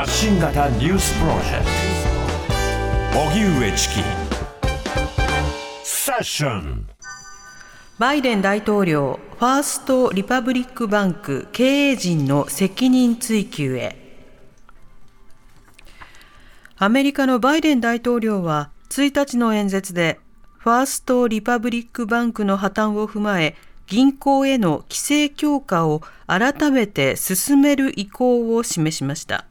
発信型ニュースプロジェクト。荻上チキ。 Session。バイデン大統領ファーストリパブリックバンク経営陣の責任追及へ。アメリカのバイデン大統領は1日の演説でファーストリパブリックバンクの破綻を踏まえ銀行への規制強化を改めて進める意向を示しました。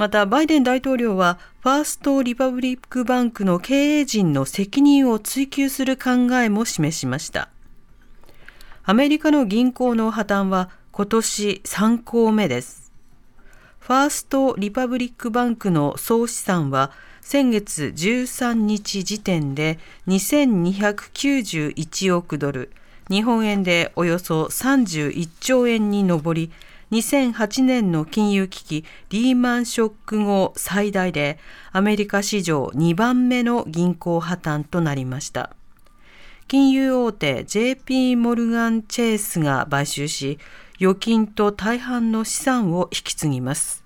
またバイデン大統領はファーストリパブリックバンクの経営陣の責任を追及する考えも示しました。アメリカの銀行の破綻は今年3項目です。ファーストリパブリックバンクの総資産は先月13日時点で2291億ドル、日本円でおよそ31兆円に上り、2008年の金融危機リーマンショック後最大でアメリカ史上2番目の銀行破綻となりました。金融大手 JP モルガン・チェイスが買収し、預金と大半の資産を引き継ぎます。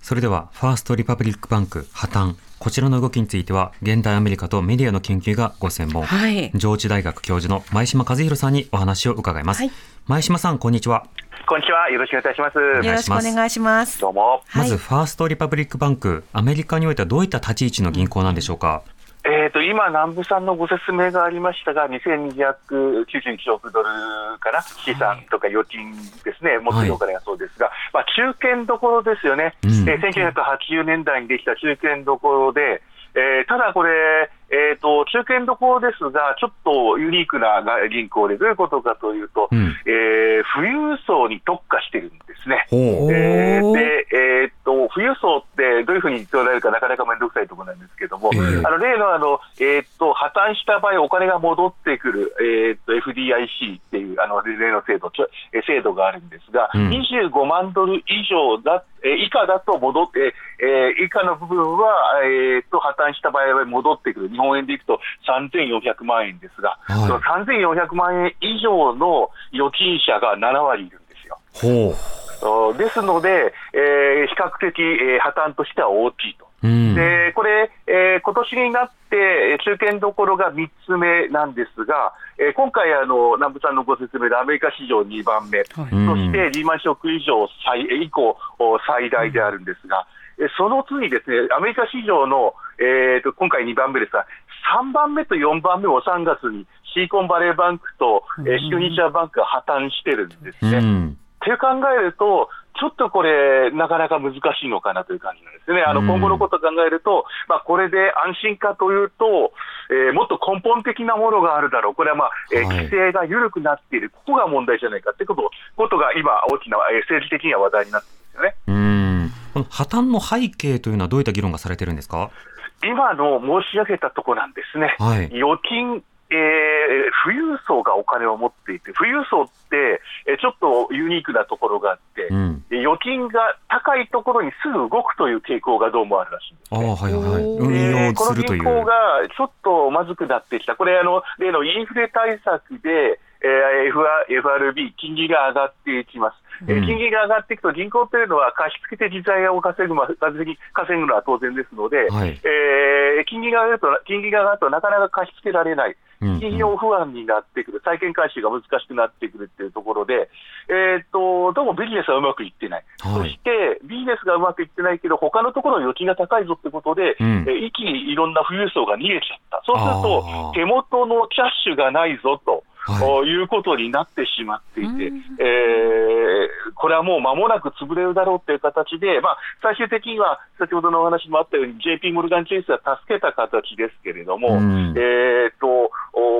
それでは、ファーストリパブリックバンク破綻、こちらの動きについては、現代アメリカとメディアの研究がご専門、はい、上智大学教授の前島和弘さんにお話を伺います。はい、前島さん、こんにちは。こんにちは。よろしくお願いします。よろしくお願いします。どうも。まず、ファーストリパブリックバンク、アメリカにおいてはどういった立ち位置の銀行なんでしょうか？えーと、今、南部さんのご説明がありましたが、2291億ドルから資産とか預金ですね、持っているお金がそうですが、はい、まあ、中堅どころですよね、うん、えー、1980年代にできた中堅どころで、えー、ただこれ、えーと、中堅どころですが、ちょっとユニークな銀行で、どういうことかというと、うん、えー、富裕層に特化してるんですね。えー、で、えーと、富裕層ってどういうふうに捉えるかなかなか面倒くさいところなんですけども、あの例のあの、えーと、破綻した場合、お金が戻ってくる、えーと、FDIC っていうあの例の制度制度があるんですが、うん、25万ドル以上だ、え以下だと戻って、えー、以下の部分は、えー、と破綻した場合は戻ってくる、日本円でいくと3400万円ですが、はい、その3400万円以上の預金者が7割いるんですよ。ほうですので、えー、比較的、えー、破綻としては大きいと。うん、でこれ、えー、今年になって中堅どころが3つ目なんですが、えー、今回あの、南部さんのご説明でアメリカ史上2番目、はい、そしてリーマンショック以上最以降最大であるんですが、うん、その次ですね、アメリカ史上の、えーと、今回2番目ですが、3番目と4番目を3月にシーコンバレーバンクと、えー、シグニチャーバンクが破綻してるんですね。うん。って考えると、ちょっとこれ、なかなか難しいのかなという感じなんですね。あの今後のことを考えると、まあ、これで安心かというと、えー、もっと根本的なものがあるだろう、これは、まあえー、規制が緩くなっている、ここが問題じゃないかということことが今、大きな、えー、政治的には話題になっているんですよね。うん。この破綻の背景というのは、どういった議論がされてるんですか？今の申し上げたところなんですね、はい、預金えー、富裕層がお金を持っていて、富裕層って、えー、ちょっとユニークなところがあって、うん、預金が高いところにすぐ動くという傾向がどうもあるらしいんです、ね、あはいはい運用するという、この銀行がちょっとまずくなってきた、これ、あの例のインフレ対策で、えー、FRB、金利が上がっていきます。え金利が上がっていくと、銀行というのは貸し付けて自財を稼ぐ、稼ぐのは当然ですので、はい、えー、金利が上がると、金利が上がるとなかなか貸し付けられない。金融不安になってくる、債権回収が難しくなってくるっていうところで、えーと、どうもビジネスはうまくいってない、はい、そしてビジネスがうまくいってないけど、他のところの預金が高いぞってことで、うん、え一気にいろんな富裕層が逃げちゃった、そうすると、手元のキャッシュがないぞと。はい、いうことになってしまっていて、えー、これはもう間もなく潰れるだろうという形で、まあ、最終的には先ほどのお話もあったように、JP モルガン・チェイスは助けた形ですけれども、えーと、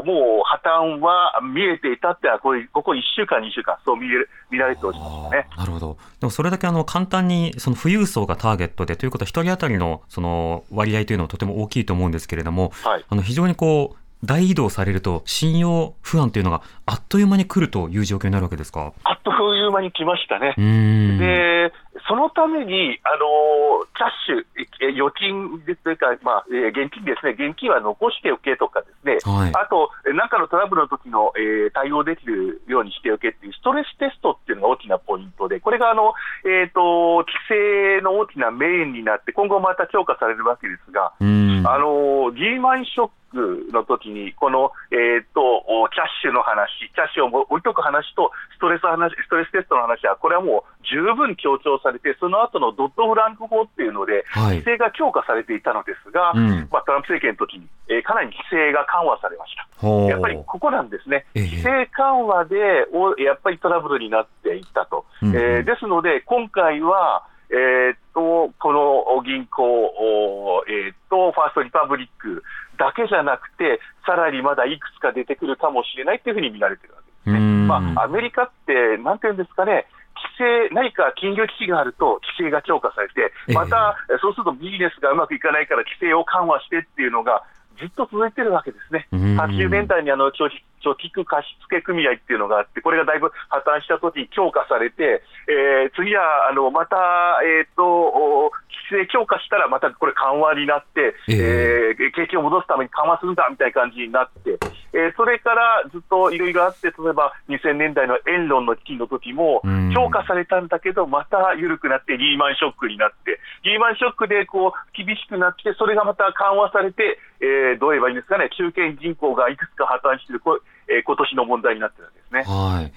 もう破綻は見えていたってはこれ、ここ1週間、2週間、そう見え見られておりますね。なるほど、でもそれだけあの簡単にその富裕層がターゲットでということは、1人当たりのその割合というのはとても大きいと思うんですけれども、はい、あの非常にこう大移動されると、信用不安というのがあっという間に来るという状況になるわけですか？あっという間に来ましたね。で、そのために、あのキャッシュ、預金ですか、まあ、現金ですね、現金は残しておけとかですね、はい、あと、なんかのトラブルの時の、えー、対応できるようにしておけっていうストレステストっていうのが大きなポイントで、これがあの、えーと、規制の大きなメインになって、今後また強化されるわけですが、あのリーマンショックの時に、この、えーと、キャッシュの話、キャッシュを置いとく話と、ストレス話ストレステストの話は、これはもう十分強調されて、その後のドットフランク法っていうので、規制が強化されていたのですが、はい、まあ、トランプ政権の時に、えー、かなり規制が緩和されました。やっぱりここなんですね、規制緩和でおやっぱりトラブルになっていったと。えー、ですので、今回は、えー、っと、この銀行、えー、っと、ファーストリパブリックだけじゃなくて、さらにまだいくつか出てくるかもしれないっていうふうに見られてるわけですね。まあ、アメリカって、なんていうんですかね、規制、何か金融危機があると規制が強化されて、また、そうするとビジネスがうまくいかないから規制を緩和してっていうのが、ずっと続いてるわけですね。80年代にあの長貯蓄貸付組合っていうのがあって、これがだいぶ破綻したときに強化されて、えー、次はあのまた、えーと、規制強化したら、またこれ、緩和になって、えー、えー、景気を戻すために緩和するんだみたいな感じになって、えー、それからずっといろいろあって、例えば2000年代の円論の危機の時も、強化されたんだけど、また緩くなって、リーマンショックになって、リーマンショックでこう厳しくなって、それがまた緩和されて、えー、どう言えばいいんですかね、中堅銀行がいくつか破綻している、これえー、今年の問題になってるんですね。はい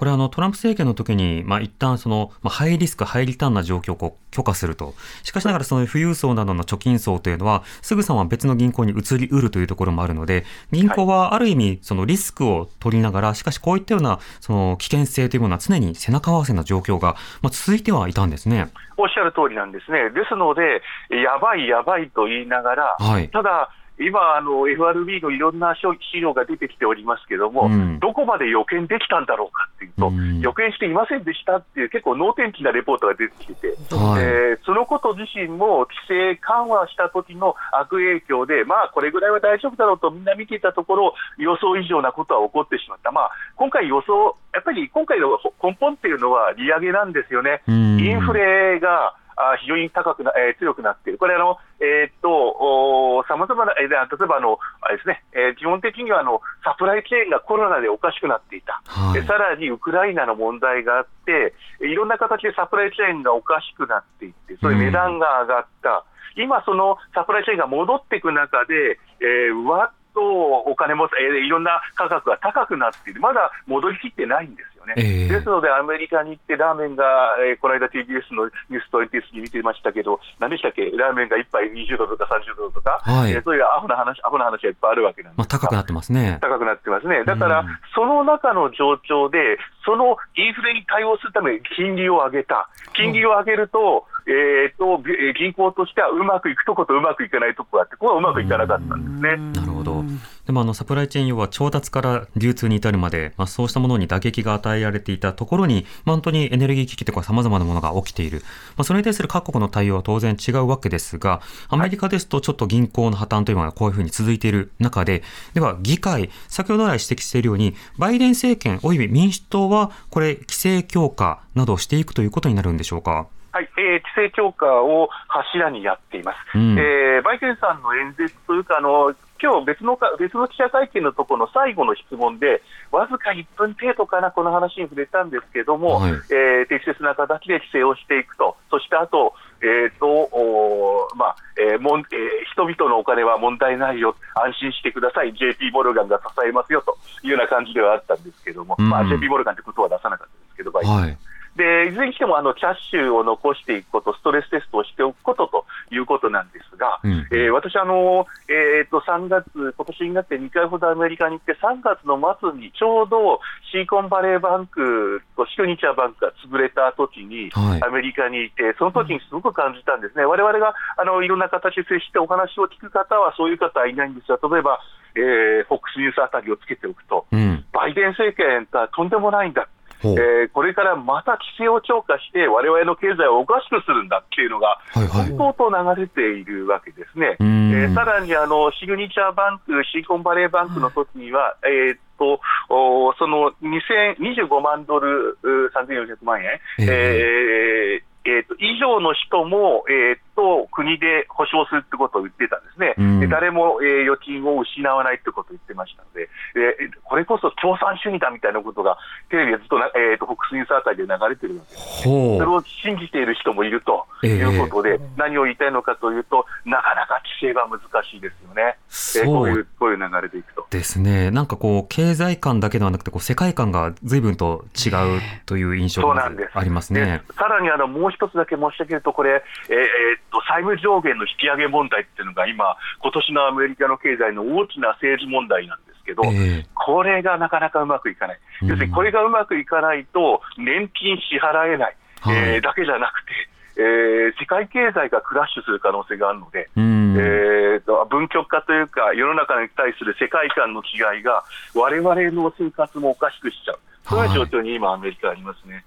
これあのトランプ政権の時に、まあ、一旦その、まあ、ハイリスク、ハイリターンな状況を許可すると。しかしながらその富裕層などの貯金層というのは、すぐさま別の銀行に移りうるというところもあるので、銀行はある意味、そのリスクを取りながら、しかしこういったようなその危険性というものは常に背中合わせな状況が、まあ、続いてはいたんですね。おっしゃる通りなんですね。ですので、やばいやばいと言いながら、はい、ただ、今、あの FRB のいろんな資料が出てきておりますけれども、うん、どこまで予見できたんだろうかっていうと、うん、予見していませんでしたっていう、結構能天気なレポートが出てきてて、はい、えー、そのこと自身も規制緩和した時の悪影響で、まあ、これぐらいは大丈夫だろうとみんな見ていたところ、予想以上なことは起こってしまった、まあ、今回予想、やっぱり今回の根本っていうのは利上げなんですよね。インフレがあ非常に高くな、えー、強くなっている、これあの、えー、っと、さまざまな、えー、例えばあのあれですね、えー、基本的にはあのサプライチェーンがコロナでおかしくなっていた、はい、さらにウクライナの問題があって、いろんな形でサプライチェーンがおかしくなっていって、そういう値段が上がった。うん、今、そのサプライチェーンが戻っていく中で、えー、わっとお金も、えー、いろんな価格が高くなっている、まだ戻りきってないんですよね。えー、ですので、アメリカに行って、ラーメンが、えー、この間 TBS のニューストインティスに見てましたけど、何でしたっけ、ラーメンが1杯20ドルとか30ドルとか、はい、えー、そういうアホな話、アホな話がいっぱいあるわけなんです。まあ、高くなってますね。高くなってますね。だから、うん、その中の状況で、そのインフレに対応するために金利を上げた。金利を上げると、えーと、銀行としてはうまくいくとことうまくいかないとこがあって、ここはうまくいかなかったんですね。ほど。でもあのサプライチェーン要は調達から流通に至るまで、まあ、そうしたものに打撃が与えられていたところに、まあ、本当にエネルギー危機とかさまざまなものが起きている、まあ、それに対する各国の対応は当然違うわけですが、アメリカですとちょっと銀行の破綻というのがこういうふうに続いている中で、では議会、先ほど来指摘しているように、バイデン政権および民主党は、これ、規制強化などをしていくということになるんでしょうか？はい、えー、規制強化を柱にやっています、うん、えー、バイデンさんの演説というか、あの今日別のか別の記者会見のところの最後の質問で、わずか1分程度かな、この話に触れたんですけども、はい、えー、適切な形で規制をしていくと、そしてあと、えーとおまあえーもんえー、人々のお金は問題ないよ、安心してください、JP モルガンが支えますよ。というような感じではあったんですけども、うん、まあ、JP モルガンってことは出さなかったですけど、バイデン、はいでいずれにしてもあのキャッシュを残していくこと、ストレステストをしておくことということなんですが、うん、えー、私あの、えーと、3月、今年になって2回ほどアメリカに行って、3月の末にちょうどシーコンバレーバンクとシグニチャーバンクが潰れた時に、アメリカにいて、その時にすごく感じたんですね、われわれがあのいろんな形で接してお話を聞く方は、そういう方はいないんですが、例えば、えー、フォックスニュースあたりをつけておくと、うん、バイデン政権とはとんでもないんだ。えー、これからまた規制を強化して、われわれの経済をおかしくするんだっていうのが、相当と流れているわけですね。えー、さらにあのシグニチャーバンク、シリコンバレーバンクの時には、えーとおその2025万ドル、3400万円、えー、えーと、以上の人も、えーと、国で保証するってことを言ってたんですね、うん、誰も、えー、預金を失わないってことを言ってましたので、えー、これこそ共産主義だみたいなことが、テレビでずっと,、えーと、とフォックスニュースあたりで流れてるわけです、それを信じている人もいるということで、えー、何を言いたいのかというと、なかなか規制が難しいですよね、えー、こういうこういう流れでいくと。ですね、なんかこう、経済観だけではなくてこう、世界観がずいぶんと違うという印象がありますね。さらにあのもう一つだけ申し上げると、これ、えー、えー、と債務上限の引き上げ問題っていうのが今、今年のアメリカの経済の大きな政治問題なんですけど、えー、これがなかなかうまくいかない、要するにこれがうまくいかないと、年金支払えない、えー、だけじゃなくて、えー、世界経済がクラッシュする可能性があるので、えーと、分極化というか、世の中に対する世界観の違いが、われわれの生活もおかしくしちゃう、そういう状況に今、アメリカありますね。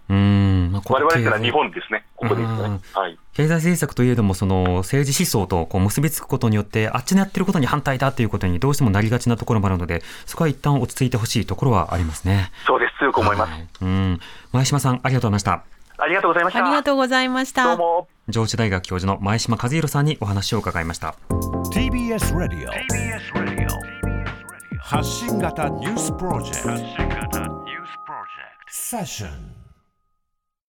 われわれから日本ですね、ここですね。はい、経済政策といえども、その政治思想とこう結びつくことによって、あっちのやってることに反対だということにどうしてもなりがちなところもあるので、そこは一旦落ち着いてほしいところはありますね。そうです、強く思います。はい、うん、前島さん、ありがとうございました。ありがとうございました。ありがとうございました。どうも。上智大学教授の前島和弘さんにお話を伺いました。TBS ラディオ。TBS ラディオ。発信型ニュースプロジェクト。発信型ニュースプロジェクト。セッション。